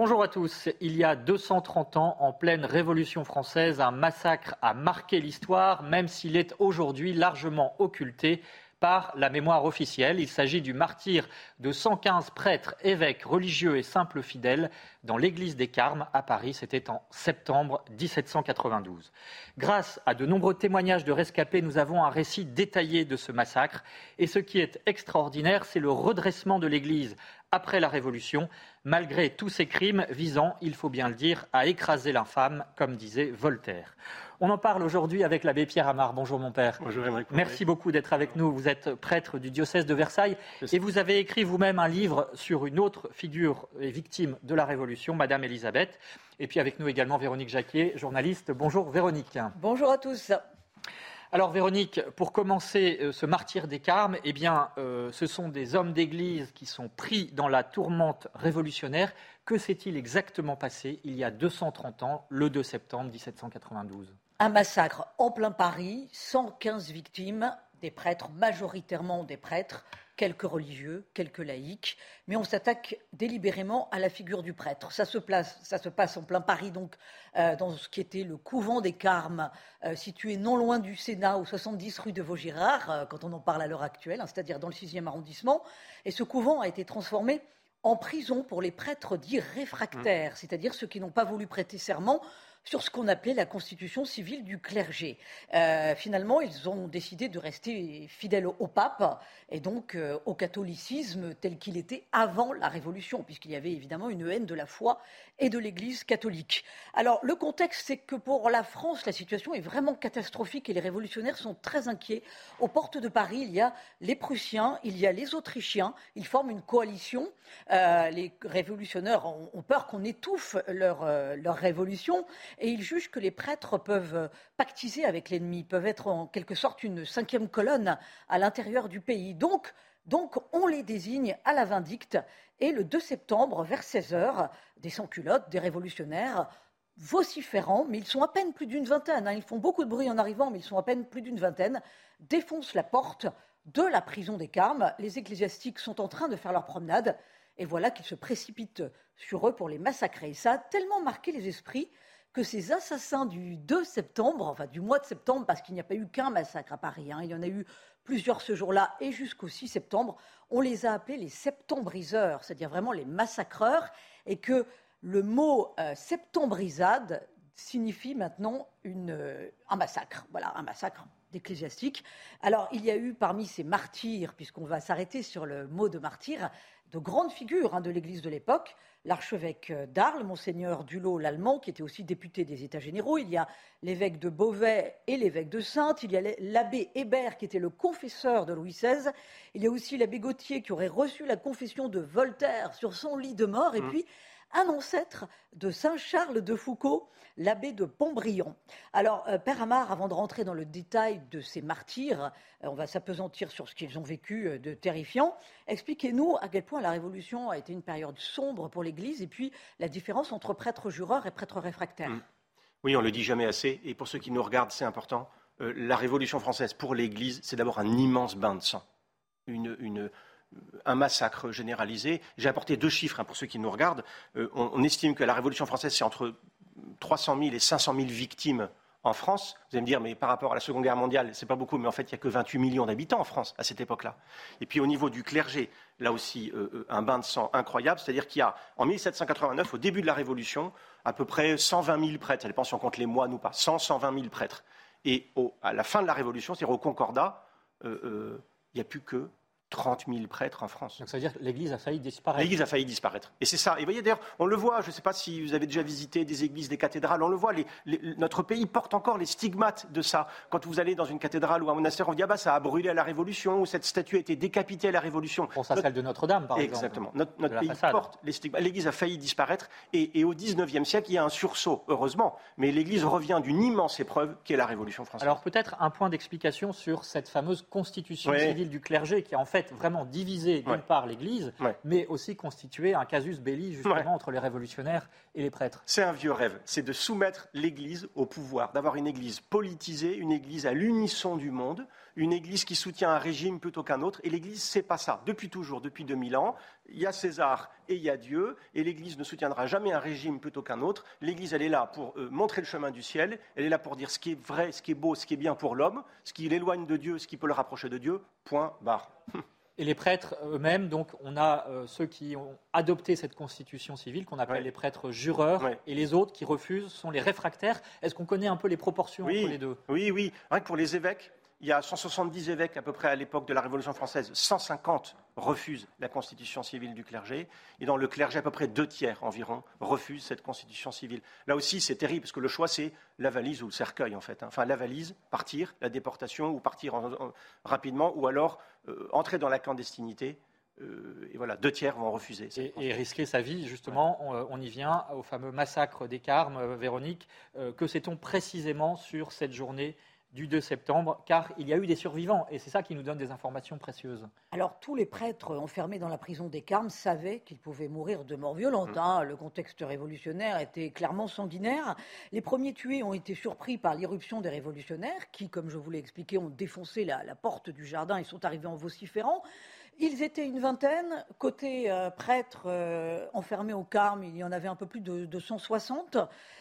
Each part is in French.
Bonjour à tous. Il y a 230 ans, en pleine Révolution française, un massacre a marqué l'histoire, même s'il est aujourd'hui largement occulté par la mémoire officielle. Il s'agit du martyr de 115 prêtres, évêques, religieux et simples fidèles dans l'église des Carmes à Paris. C'était en septembre 1792. Grâce à de nombreux témoignages de rescapés, nous avons un récit détaillé de ce massacre. Et ce qui est extraordinaire, c'est le redressement de l'église après la Révolution, malgré tous ces crimes visant, il faut bien le dire, à écraser l'infâme, comme disait Voltaire. On en parle aujourd'hui avec l'abbé Pierre Amar. Bonjour mon père. Bonjour Merci beaucoup d'être avec nous. Vous êtes prêtre du diocèse de Versailles et vous avez écrit vous-même un livre sur une autre figure et victime de la Révolution, Madame Elisabeth. Et puis avec nous également Véronique Jacquier, journaliste. Bonjour Véronique. Bonjour à tous. Alors Véronique, pour commencer euh, ce martyr des Carmes, eh euh, ce sont des hommes d'Église qui sont pris dans la tourmente révolutionnaire. Que s'est-il exactement passé il y a 230 ans, le 2 septembre 1792 un massacre en plein Paris, 115 victimes, des prêtres, majoritairement des prêtres, quelques religieux, quelques laïcs, mais on s'attaque délibérément à la figure du prêtre. Ça se, ça se passe en plein Paris, donc euh, dans ce qui était le couvent des Carmes, euh, situé non loin du Sénat, au 70 rue de Vaugirard, euh, quand on en parle à l'heure actuelle, hein, c'est-à-dire dans le 6e arrondissement. Et ce couvent a été transformé en prison pour les prêtres dits réfractaires, mmh. c'est-à-dire ceux qui n'ont pas voulu prêter serment sur ce qu'on appelait la constitution civile du clergé. Euh, finalement, ils ont décidé de rester fidèles au, pape et donc euh, au catholicisme tel qu'il était avant la Révolution, puisqu'il y avait évidemment une haine de la foi et de l'Église catholique. Alors, le contexte, c'est que pour la France, la situation est vraiment catastrophique et les révolutionnaires sont très inquiets. Aux portes de Paris, il y a les Prussiens, il y a les Autrichiens, ils forment une coalition. Euh, les révolutionnaires ont, peur qu'on étouffe leur, leur révolution et il juge que les prêtres peuvent pactiser avec l'ennemi, peuvent être en quelque sorte une cinquième colonne à l'intérieur du pays. Donc, donc on les désigne à la vindicte et le 2 septembre, vers 16 heures, des sans-culottes, des révolutionnaires, vociférants, mais ils sont à peine plus d'une vingtaine, hein. ils font beaucoup de bruit en arrivant, mais ils sont à peine plus d'une vingtaine, défoncent la porte de la prison des Carmes. Les ecclésiastiques sont en train de faire leur promenade, et voilà qu'ils se précipitent sur eux pour les massacrer. Ça a tellement marqué les esprits que ces assassins du 2 septembre, enfin du mois de septembre, parce qu'il n'y a pas eu qu'un massacre à Paris, hein, il y en a eu plusieurs ce jour-là et jusqu'au 6 septembre, on les a appelés les septembriseurs, c'est-à-dire vraiment les massacreurs, et que le mot euh, septembrisade signifie maintenant euh, un massacre, voilà, un massacre d'ecclésiastiques. Alors, il y a eu parmi ces martyrs, puisqu'on va s'arrêter sur le mot de martyr, de grandes figures hein, de l'Église de l'époque l'archevêque d'Arles, monseigneur Dulot l'Allemand, qui était aussi député des États généraux. Il y a l'évêque de Beauvais et l'évêque de Sainte. Il y a l'abbé Hébert, qui était le confesseur de Louis XVI. Il y a aussi l'abbé Gauthier, qui aurait reçu la confession de Voltaire sur son lit de mort. Et mmh. puis, un ancêtre de Saint Charles de Foucault, l'abbé de Pontbriand. Alors, euh, Père Amar, avant de rentrer dans le détail de ces martyrs, euh, on va s'apesantir sur ce qu'ils ont vécu euh, de terrifiant. Expliquez-nous à quel point la Révolution a été une période sombre pour l'Église et puis la différence entre prêtres jureurs et prêtres réfractaires. Mmh. Oui, on le dit jamais assez. Et pour ceux qui nous regardent, c'est important. la Révolution française pour l'Église, c'est d'abord un immense bain de sang. une, un massacre généralisé. J'ai apporté deux chiffres hein, pour ceux qui nous regardent. Euh, on, estime que la Révolution française, c'est entre 300 000 et 500 000 victimes en France. Vous allez me dire, mais par rapport à la Seconde Guerre mondiale, c'est pas beaucoup, mais en fait, il n'y a que 28 millions d'habitants en France à cette époque-là. Et puis au niveau du clergé, là aussi, euh, euh, un bain de sang incroyable, c'est-à-dire qu'il y a, en 1789, au début de la Révolution, à peu près 120 000 prêtres, ça dépend si on compte les mois ou pas, 100, 120 000 prêtres. Et à la fin de la Révolution, c'est-à-dire au Concordat, il n'y a plus que 30 000 prêtres en France. Donc ça veut dire que l'Église a failli disparaître. L'Église a failli disparaître. Et c'est ça. Et vous voyez d'ailleurs, on le voit, je ne sais pas si vous avez déjà visité des églises, des cathédrales, on le voit, notre pays porte encore les stigmates de ça. Quand vous allez dans une cathédrale ou un monastère, on dit ah bah ça a brûlé à la Révolution, ou cette statue a été décapitée à la Révolution. Pour ça, celle de Notre-Dame, par exemple. Exactement. Notre, pays porte les stigmates. L'Église a failli disparaître. Et, et au XIXe siècle, il y a un sursaut, heureusement. Mais l'Église revient d'une immense épreuve qui est la Révolution française. Alors peut-être un point d'explication sur cette fameuse constitution civile du clergé qui en fait vraiment divisé d'une part l'Église, mais aussi constituer un casus belli justement entre les révolutionnaires et les prêtres. C'est un vieux rêve, c'est de soumettre l'Église au pouvoir, d'avoir une Église politisée, une Église à l'unisson du monde, une Église qui soutient un régime plutôt qu'un autre. Et l'Église, c'est pas ça. Depuis toujours, depuis 2000 ans, il y a César et il y a Dieu. Et l'Église ne soutiendra jamais un régime plutôt qu'un autre. L'Église, elle est là pour euh, montrer le chemin du ciel. Elle est là pour dire ce qui est vrai, ce qui est beau, ce qui est bien pour l'homme, ce qui l'éloigne de Dieu, ce qui peut le rapprocher de Dieu. Point barre. Et les prêtres eux-mêmes, donc on a euh, ceux qui ont adopté cette constitution civile qu'on appelle les prêtres jureurs, et les autres qui refusent sont les réfractaires. Est-ce qu'on connaît un peu les proportions entre les deux? Oui, oui. Rien que pour les évêques, il y a 170 évêques à peu près à l'époque de la Révolution française, 150 refusent la constitution civile du clergé, et dans le clergé, à peu près deux tiers environ refusent cette constitution civile. Là aussi, c'est terrible, parce que le choix, c'est la valise ou le cercueil, en fait. Hein. Enfin, la valise, partir, la déportation, ou partir rapidement, ou alors euh, entrer dans la clandestinité. Euh, et voilà, deux tiers vont refuser. Et, risquer sa vie, justement, on, on, y vient au fameux massacre des Carmes, Véronique. Euh, que sait-on précisément sur cette journée du 2 septembre, car il y a eu des survivants, et c'est ça qui nous donne des informations précieuses. Alors tous les prêtres enfermés dans la prison des Carmes savaient qu'ils pouvaient mourir de mort violente. Mmh. Hein. Le contexte révolutionnaire était clairement sanguinaire. Les premiers tués ont été surpris par l'irruption des révolutionnaires, qui, comme je vous l'ai expliqué, ont défoncé la, la porte du jardin et sont arrivés en vociférant. Ils étaient une vingtaine. Côté euh, prêtres euh, enfermés au Carme, il y en avait un peu plus de, 160.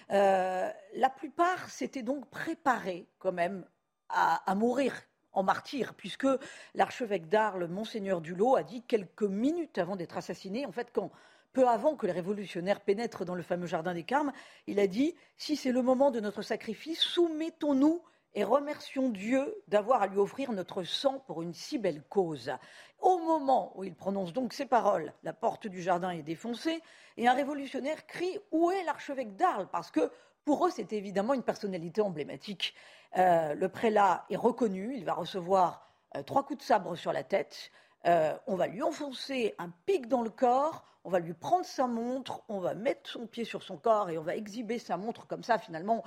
Euh, la plupart s'étaient donc préparés quand même à, mourir en martyr, puisque l'archevêque d'Arles, monseigneur Dulot, a dit quelques minutes avant d'être assassiné, en fait, quand peu avant que les révolutionnaires pénètrent dans le fameux jardin des Carmes, il a dit Si c'est le moment de notre sacrifice, soumettons-nous et remercions Dieu d'avoir à lui offrir notre sang pour une si belle cause. Au moment où il prononce donc ces paroles, la porte du jardin est défoncée et un révolutionnaire crie Où est l'archevêque d'Arles? Parce que pour eux, c'est évidemment une personnalité emblématique. Euh, le prélat est reconnu, il va recevoir euh, trois coups de sabre sur la tête, euh, on va lui enfoncer un pic dans le corps, on va lui prendre sa montre, on va mettre son pied sur son corps et on va exhiber sa montre comme ça, finalement,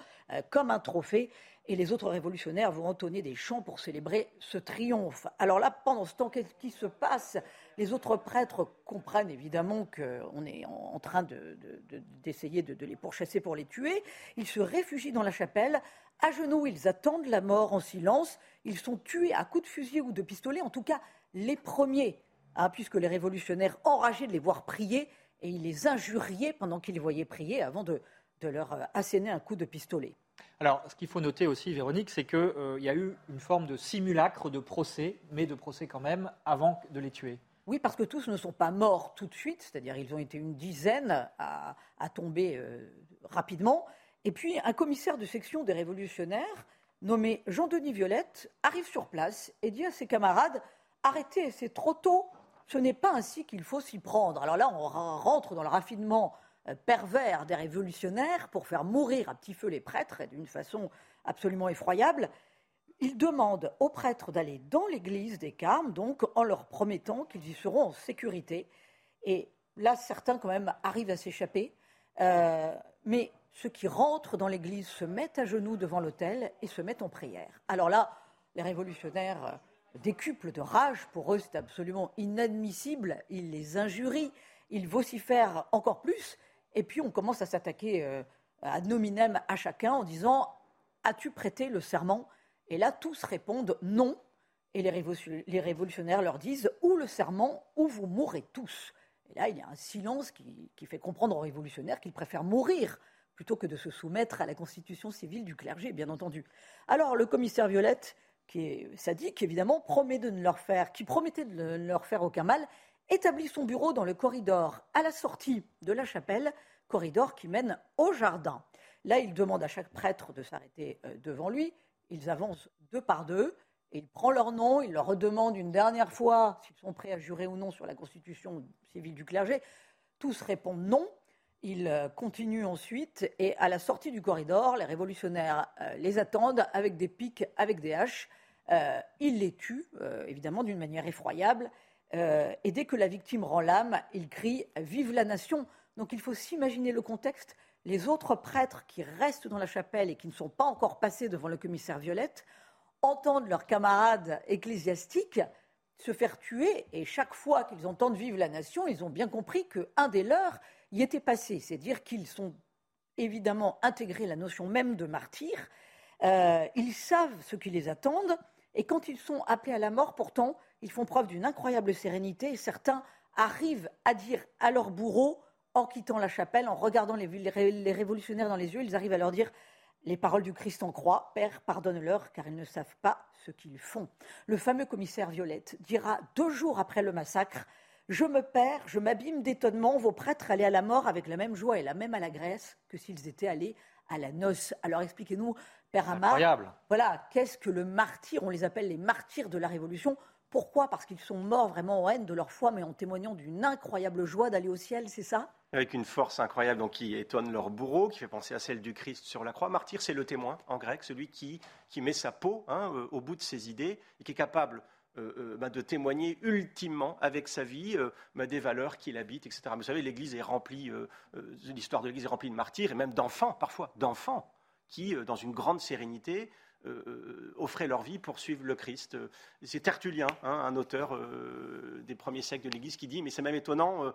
comme un trophée et les autres révolutionnaires vont entonner des chants pour célébrer ce triomphe. Alors là, pendant ce temps, qu'est-ce qui se passe? Les autres prêtres comprennent évidemment qu'on est en train d'essayer de, les pourchasser pour les tuer. Ils se réfugient dans la chapelle. À genoux, ils attendent la mort en silence. Ils sont tués à coups de fusil ou de pistolet, en tout cas les premiers, hein, puisque les révolutionnaires, enragés de les voir prier, et ils les injuriaient pendant qu'ils les voyaient prier avant de leur euh, asséner un coup de pistolet. Alors, ce qu'il faut noter aussi, Véronique, c'est qu'il euh, y a eu une forme de simulacre de procès, mais de procès quand même, avant de les tuer. Oui, parce que tous ne sont pas morts tout de suite, c'est-à-dire ils ont été une dizaine à, tomber euh, rapidement. Et puis, un commissaire de section des révolutionnaires, nommé Jean-Denis Violette, arrive sur place et dit à ses camarades Arrêtez, c'est trop tôt, ce n'est pas ainsi qu'il faut s'y prendre. Alors là, on rentre dans le raffinement pervers des révolutionnaires pour faire mourir à petit feu les prêtres d'une façon absolument effroyable. Il demande aux prêtres d'aller dans l'église des Carmes, donc en leur promettant qu'ils y seront en sécurité. Et là, certains quand même arrivent à s'échapper. Euh, mais ceux qui rentrent dans l'église se mettent à genoux devant l'autel et se mettent en prière. Alors là, les révolutionnaires euh, décuplent de rage. Pour eux, c'est absolument inadmissible. Ils les injurient. Ils vocifèrent encore plus. Et puis on commence à s'attaquer euh, à nominem à chacun en disant As-tu prêté le serment? Et là, tous répondent non. Et les, révolutionnaires leur disent Ou le serment, ou vous mourrez tous? Et là, il y a un silence qui, qui fait comprendre aux révolutionnaires qu'ils préfèrent mourir plutôt que de se soumettre à la constitution civile du clergé, bien entendu. Alors, le commissaire Violette, qui est sadique, évidemment, promet de ne leur faire, qui promettait de ne leur faire aucun mal, établit son bureau dans le corridor à la sortie de la chapelle, corridor qui mène au jardin. Là, il demande à chaque prêtre de s'arrêter euh, devant lui. Ils avancent deux par deux. Et il prend leur nom, il leur redemande une dernière fois s'ils sont prêts à jurer ou non sur la constitution civile du clergé. Tous répondent non. Il euh, continue ensuite et à la sortie du corridor, les révolutionnaires euh, les attendent avec des pics, avec des haches. ils les tuent, évidemment, d'une manière effroyable. Euh, et dès que la victime rend l'âme, il crie Vive la nation Donc il faut s'imaginer le contexte. Les autres prêtres qui restent dans la chapelle et qui ne sont pas encore passés devant le commissaire Violette entendent leurs camarades ecclésiastiques se faire tuer et chaque fois qu'ils entendent Vive la nation, ils ont bien compris qu'un des leurs y était passé. C'est à dire qu'ils sont évidemment intégrés la notion même de martyr. Euh, ils savent ce qui les attend Et quand ils sont appelés à la mort, pourtant, ils font preuve d'une incroyable sérénité et certains arrivent à dire à leur bourreau, en quittant la chapelle, en regardant les, les révolutionnaires dans les yeux, ils arrivent à leur dire les paroles du Christ en croix, Père, pardonne-leur, car ils ne savent pas ce qu'ils font. Le fameux commissaire Violette dira deux jours après le massacre Je me perds, je m'abîme d'étonnement, vos prêtres allaient à la mort avec la même joie et la même allégresse que s'ils étaient allés à la noce. Alors expliquez-nous, Père Amar. Voilà, qu'est-ce que le martyr On les appelle les martyrs de la Révolution. Pourquoi? Parce qu'ils sont morts vraiment en haine de leur foi, mais en témoignant d'une incroyable joie d'aller au ciel, c'est ça? Avec une force incroyable donc, qui étonne leur bourreau, qui fait penser à celle du Christ sur la croix. Martyr, c'est le témoin en grec, celui qui, met sa peau hein, euh, au bout de ses idées et qui est capable euh, euh, bah, de témoigner ultimement avec sa vie bah, des valeurs qu'il habite, etc. vous savez, l'Église est remplie, l'histoire de l'Église est remplie de martyrs et même d'enfants, parfois, d'enfants qui, dans une grande sérénité, euh, offraient leur vie pour suivre le Christ. C'est Tertullien, hein, un auteur euh, des premiers siècles de l'Église, qui dit, mais c'est même étonnant,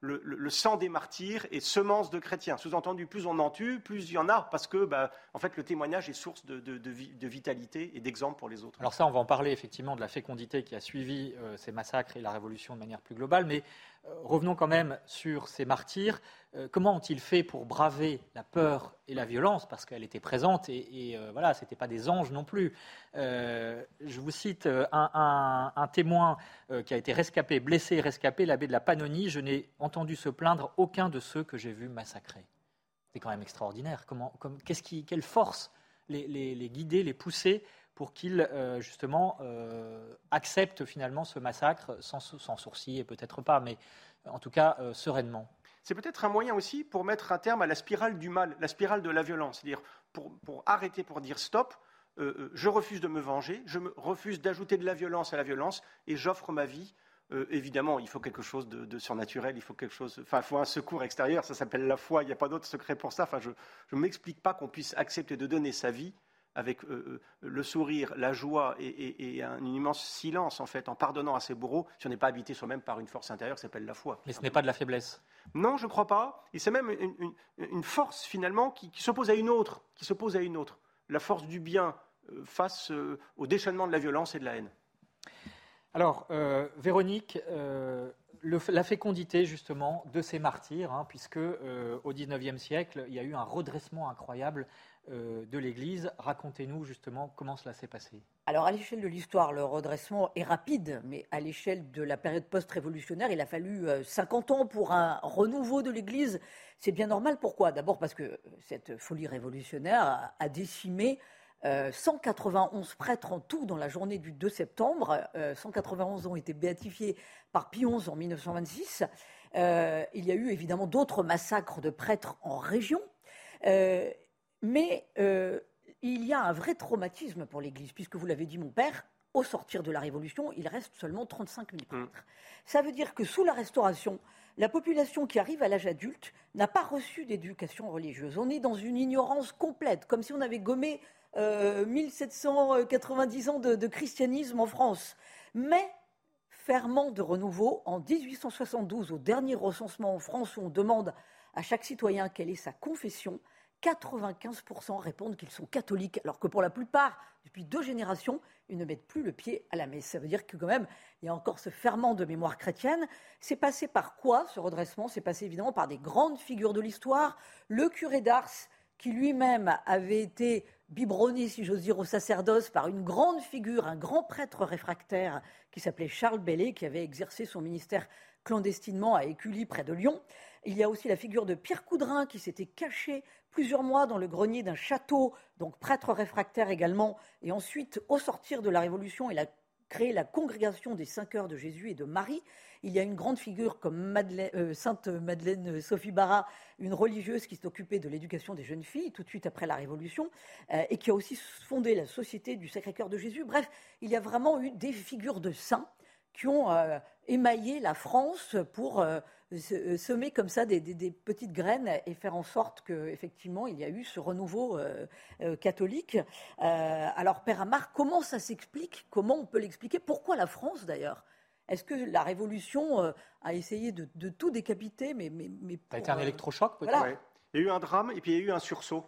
le, sang des martyrs est semence de chrétiens. Sous-entendu, plus on en tue, plus il y en a, parce que bah, en fait, le témoignage est source de, de vitalité et d'exemple pour les autres. Alors ça, on va en parler effectivement de la fécondité qui a suivi ces massacres et la Révolution de manière plus globale, mais revenons quand même sur ces martyrs. Euh, comment ont-ils fait pour braver la peur et la violence? Parce qu'elle était présente et, euh, voilà, ce n'étaient pas des anges non plus. Euh, je vous cite un, témoin qui a été rescapé, blessé et rescapé, l'abbé de la Pannonie. Je n'ai entendu se plaindre aucun de ceux que j'ai vus massacrer. C'est quand même extraordinaire. Comment, qu'est-ce qui, quelle force les, les, guider, les pousser pour qu'ils justement acceptent finalement ce massacre sans, sans sourcil et peut-être pas, mais en tout cas sereinement c'est peut-être un moyen aussi pour mettre un terme à la spirale du mal, la spirale de la violence. C'est-à-dire pour, arrêter, pour dire stop, euh, euh, je refuse de me venger, je refuse d'ajouter de la violence à la violence et j'offre ma vie. Euh, évidemment, il faut quelque chose de, surnaturel, il faut quelque chose, enfin, faut un secours extérieur, ça s'appelle la foi, il n'y a pas d'autre secret pour ça. Enfin, je ne m'explique pas qu'on puisse accepter de donner sa vie avec euh, euh, le sourire, la joie et, un immense silence, en fait, en pardonnant à ses bourreaux, si on n'est pas habité soi-même par une force intérieure qui s'appelle la foi. Mais ce n'est pas de la faiblesse Non, je ne crois pas. Et c'est même une, force, finalement, qui, s'oppose à une autre, qui s'oppose à une autre. La force du bien euh, face au déchaînement de la violence et de la haine. Alors, Véronique, la fécondité justement de ces martyrs, hein, puisque au XIXe siècle, il y a eu un redressement incroyable de l'Église. Racontez-nous justement comment cela s'est passé. Alors à l'échelle de l'histoire, le redressement est rapide, mais à l'échelle de la période post-révolutionnaire, il a fallu 50 euh, ans pour un renouveau de l'Église. C'est bien normal. Pourquoi? D'abord parce que cette folie révolutionnaire a décimé 191 euh, prêtres en tout dans la journée du 2 septembre. 191 ont été béatifiés par Pie XI en 1926. il y a eu évidemment d'autres massacres de prêtres en région. Mais euh, il y a un vrai traumatisme pour l'Église, puisque vous l'avez dit, mon père, au sortir de la Révolution, il reste seulement 35 000 prêtres. Mm. Ça veut dire que sous la Restauration, la population qui arrive à l'âge adulte n'a pas reçu d'éducation religieuse. On est dans une ignorance complète, comme si on avait gommé 1790 euh, ans de, de, christianisme en France. Mais, ferment de renouveau, en 1872, au dernier recensement en France où on demande à chaque citoyen quelle est sa confession, 95% répondent qu'ils sont catholiques, alors que pour la plupart, depuis deux générations, ils ne mettent plus le pied à la messe. Ça veut dire que quand même, il y a encore ce ferment de mémoire chrétienne. C'est passé par quoi ce redressement? C'est passé évidemment par des grandes figures de l'histoire. Le curé d'Ars, qui lui-même avait été biberonné, si j'ose dire, au sacerdoce par une grande figure, un grand prêtre réfractaire qui s'appelait Charles Bellay, qui avait exercé son ministère clandestinement à Écully, près de Lyon. Il y a aussi la figure de Pierre Coudrin qui s'était caché plusieurs mois dans le grenier d'un château, donc prêtre réfractaire également, et ensuite, au sortir de la Révolution, il a créé la congrégation des cinq heures de Jésus et de Marie. Il y a une grande figure comme euh, Sainte Madeleine Sophie Barra, une religieuse qui s'est occupée de l'éducation des jeunes filles tout de suite après la Révolution, euh, et qui a aussi fondé la Société du Sacré-Cœur de Jésus. Bref, il y a vraiment eu des figures de saints qui ont euh, émaillé la France pour euh, euh, semer comme ça des, petites graines et faire en sorte qu'effectivement il y a eu ce renouveau catholique. alors Père Amar, comment ça s'explique? Comment on peut l'expliquer? Pourquoi la France d'ailleurs? Est-ce que la Révolution a essayé de, tout décapiter mais, mais, Ça a été un électrochoc peut-être? Il y a eu un drame et puis il y a eu un sursaut.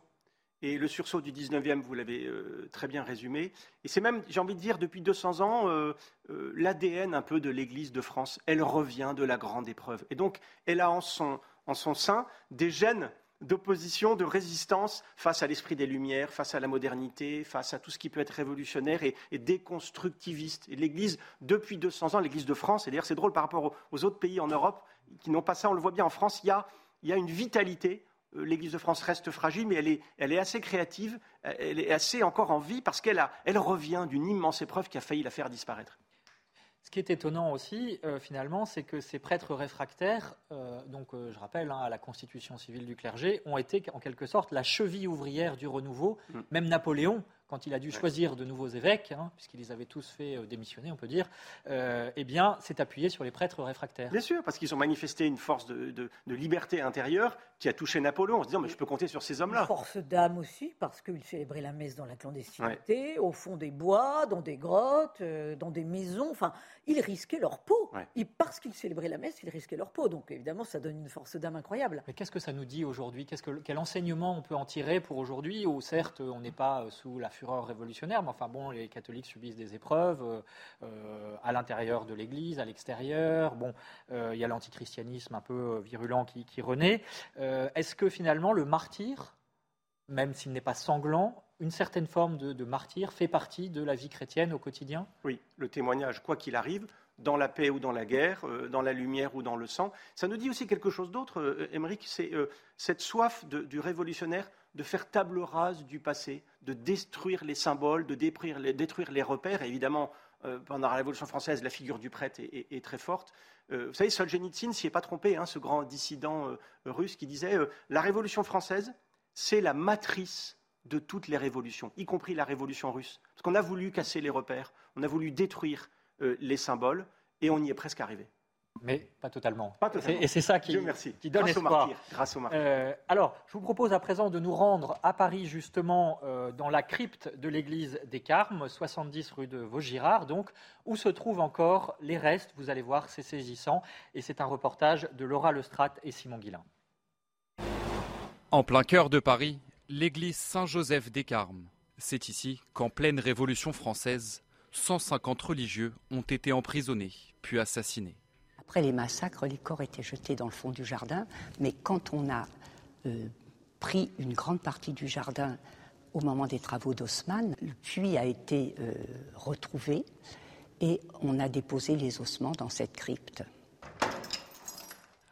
Et le sursaut du 19e, vous l'avez euh, très bien résumé. Et c'est même, j'ai envie de dire, depuis 200 ans, euh, euh, l'ADN un peu de l'Église de France, elle revient de la grande épreuve. Et donc, elle a en son, en son sein des gènes d'opposition, de résistance face à l'esprit des Lumières, face à la modernité, face à tout ce qui peut être révolutionnaire et, déconstructiviste. Et l'Église, depuis 200 ans, l'Église de France, et d'ailleurs c'est drôle par rapport aux, autres pays en Europe qui n'ont pas ça, on le voit bien en France, il y a, il y a une vitalité l'Église de France reste fragile, mais elle est, elle est, assez créative, elle est assez encore en vie parce qu'elle elle revient d'une immense épreuve qui a failli la faire disparaître. Ce qui est étonnant aussi, euh, finalement, c'est que ces prêtres réfractaires, euh, donc je rappelle hein, à la constitution civile du clergé, ont été en quelque sorte la cheville ouvrière du renouveau. Mm. Même Napoléon quand il a dû choisir de nouveaux évêques, hein, puisqu'il les avait tous fait euh, démissionner, on peut dire, euh, eh bien, s'est appuyé sur les prêtres réfractaires. Bien sûr, parce qu'ils ont manifesté une force de, liberté intérieure qui a touché Napoléon en se disant mais je peux compter sur ces hommes-là. Une force d'âme aussi, parce qu'il célébrait la messe dans la clandestinité, au fond des bois, dans des grottes, euh, dans des maisons. Enfin, ils risquaient leur peau. Et parce qu'ils célébraient la messe, ils risquaient leur peau. Donc évidemment, ça donne une force d'âme incroyable. Mais qu'est-ce que ça nous dit aujourd'hui? Quel enseignement on peut en tirer pour aujourd'hui où certes on n'est pas sous la fureur révolutionnaire, mais enfin bon, les catholiques subissent des épreuves euh, euh, à l'intérieur de l'Église, à l'extérieur. Bon, euh, il y a l'antichristianisme un peu virulent qui, renaît. Est-ce que finalement le martyr, même s'il n'est pas sanglant, une certaine forme de, de, martyr fait partie de la vie chrétienne au quotidien? Oui, le témoignage, quoi qu'il arrive, dans la paix ou dans la guerre, dans la lumière ou dans le sang. Ça nous dit aussi quelque chose d'autre, Émeric, c'est cette soif du révolutionnaire de faire table rase du passé, de détruire les symboles, de détruire les, repères. évidemment, euh, pendant la Révolution française, la figure du prêtre est, très forte. Euh, vous savez, Solzhenitsyn s'y est pas trompé, hein, ce grand dissident euh, russe qui disait la Révolution française, c'est la matrice de toutes les révolutions, y compris la Révolution russe. Parce qu'on a voulu casser les repères, on a voulu détruire les symboles, et on y est presque arrivé. Mais pas totalement. Pas totalement. Et c'est ça qui, qui donne grâce espoir. Au grâce au euh, alors, je vous propose à présent de nous rendre à Paris, justement, euh, dans la crypte de l'église des Carmes, 70 rue de Vaugirard, donc, où se trouvent encore les restes. Vous allez voir, c'est saisissant. Et c'est un reportage de Laura Lestrade et Simon Guillain. En plein cœur de Paris, l'église Saint-Joseph des Carmes. C'est ici qu'en pleine Révolution française, 150 religieux ont été emprisonnés, puis assassinés. Après les massacres, les corps étaient jetés dans le fond du jardin, mais quand on a euh, pris une grande partie du jardin au moment des travaux d'Haussmann, le puits a été euh, retrouvé et on a déposé les ossements dans cette crypte.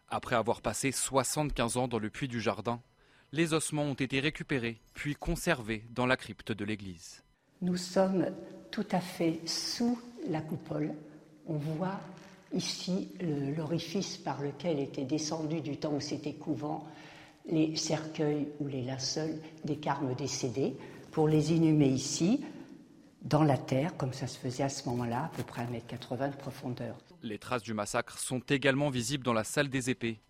Après avoir passé 75 ans dans le puits du jardin, les ossements ont été récupérés puis conservés dans la crypte de l'église. Nous sommes tout à fait sous la coupole. On voit Ici, l'orifice par lequel étaient descendus du temps où c'était couvent les cercueils ou les linceuls des carmes décédés, pour les inhumer ici, dans la terre, comme ça se faisait à ce moment-là, à peu près à 1m80 de profondeur. Les traces du massacre sont également visibles dans la salle des épées,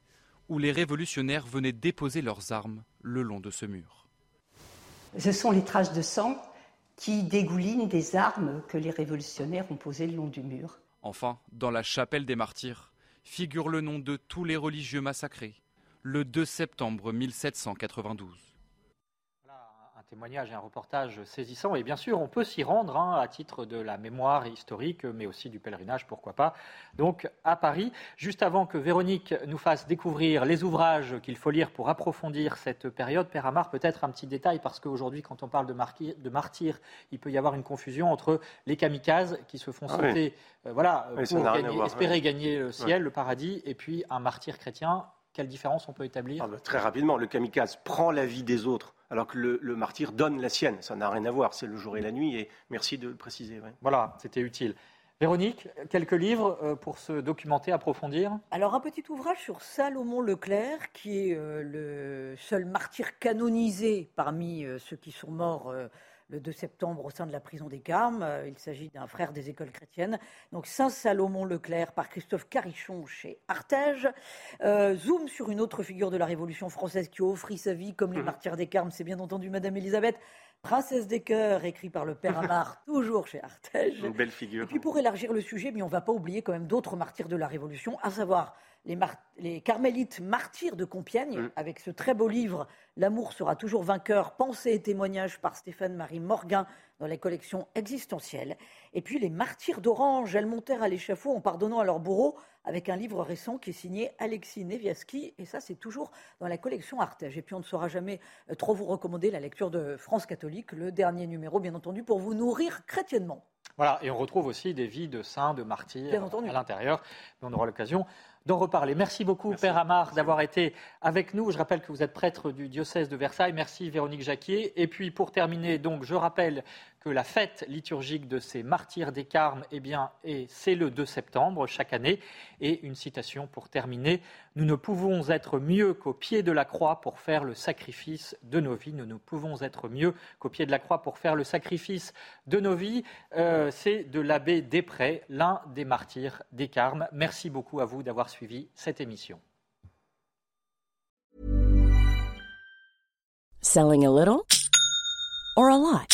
où les révolutionnaires venaient déposer leurs armes le long de ce mur. Ce sont les traces de sang qui dégoulinent des armes que les révolutionnaires ont posées le long du mur. Enfin, dans la chapelle des martyrs, figure le nom de tous les religieux massacrés, le 2 septembre 1792 témoignage et un reportage saisissant. Et bien sûr, on peut s'y rendre hein, à titre de la mémoire historique, mais aussi du pèlerinage, pourquoi pas. Donc, à Paris, juste avant que Véronique nous fasse découvrir les ouvrages qu'il faut lire pour approfondir cette période, Père Amar, peut-être un petit détail, parce qu'aujourd'hui, quand on parle de, de, martyrs, il peut y avoir une confusion entre les kamikazes qui se font ah sauter euh, voilà, pour espérer gagner le ciel, le paradis, et puis un martyr chrétien. Quelle différence on peut établir ah bah, Très rapidement, le kamikaze prend la vie des autres alors que le, martyr donne la sienne. Ça n'a rien à voir, c'est le jour et la nuit, et merci de le préciser. Voilà, c'était utile. Véronique, quelques livres euh, pour se documenter, approfondir Alors, un petit ouvrage sur Salomon Leclerc, qui est euh, le seul martyr canonisé parmi euh, ceux qui sont morts le 2 septembre au sein de la prison des Carmes. Euh, il s'agit d'un frère des écoles chrétiennes. Donc Saint-Salomon Leclerc par Christophe Carichon chez Artege. Euh, zoom sur une autre figure de la Révolution française qui a offert sa vie comme les mhm. martyrs des Carmes, c'est bien entendu Madame Elisabeth. Princesse des cœurs, écrit par le père Amar, toujours chez Artege. Une belle figure. Et puis pour élargir le sujet, mais on ne va pas oublier quand même d'autres martyrs de la Révolution, à savoir les, carmélites martyrs de Compiègne, Mm. avec ce très beau livre L'amour sera toujours vainqueur, pensée et témoignages par Stéphane-Marie Morguin dans les collections existentielles. Et puis les martyrs d'Orange, elles montèrent à l'échafaud en pardonnant à leur bourreau avec un livre récent qui est signé Alexis Neviaski. Et ça, c'est toujours dans la collection Artege. Et puis on ne saura jamais euh, trop vous recommander la lecture de France catholique, le dernier numéro, bien entendu, pour vous nourrir chrétiennement. Voilà, et on retrouve aussi des vies de saints, de martyrs Bien entendu. à l'intérieur. Mais on aura l'occasion d'en reparler. Merci beaucoup, Merci. Père Amar, d'avoir été avec nous. Je rappelle que vous êtes prêtre du diocèse de Versailles. Merci, Véronique Jacquier. Et puis, pour terminer, donc, je rappelle la fête liturgique de ces martyrs des Carmes, eh bien, est- c'est le 2 septembre chaque année. Et une citation pour terminer. Nous ne pouvons être mieux qu'au pied de la croix pour faire le sacrifice de nos vies. Nous ne pouvons être mieux qu'au pied de la croix pour faire le sacrifice de nos vies. Euh, c'est de l'abbé Després, l'un des martyrs des Carmes. Merci beaucoup à vous d'avoir suivi cette émission. Selling a little or a lot?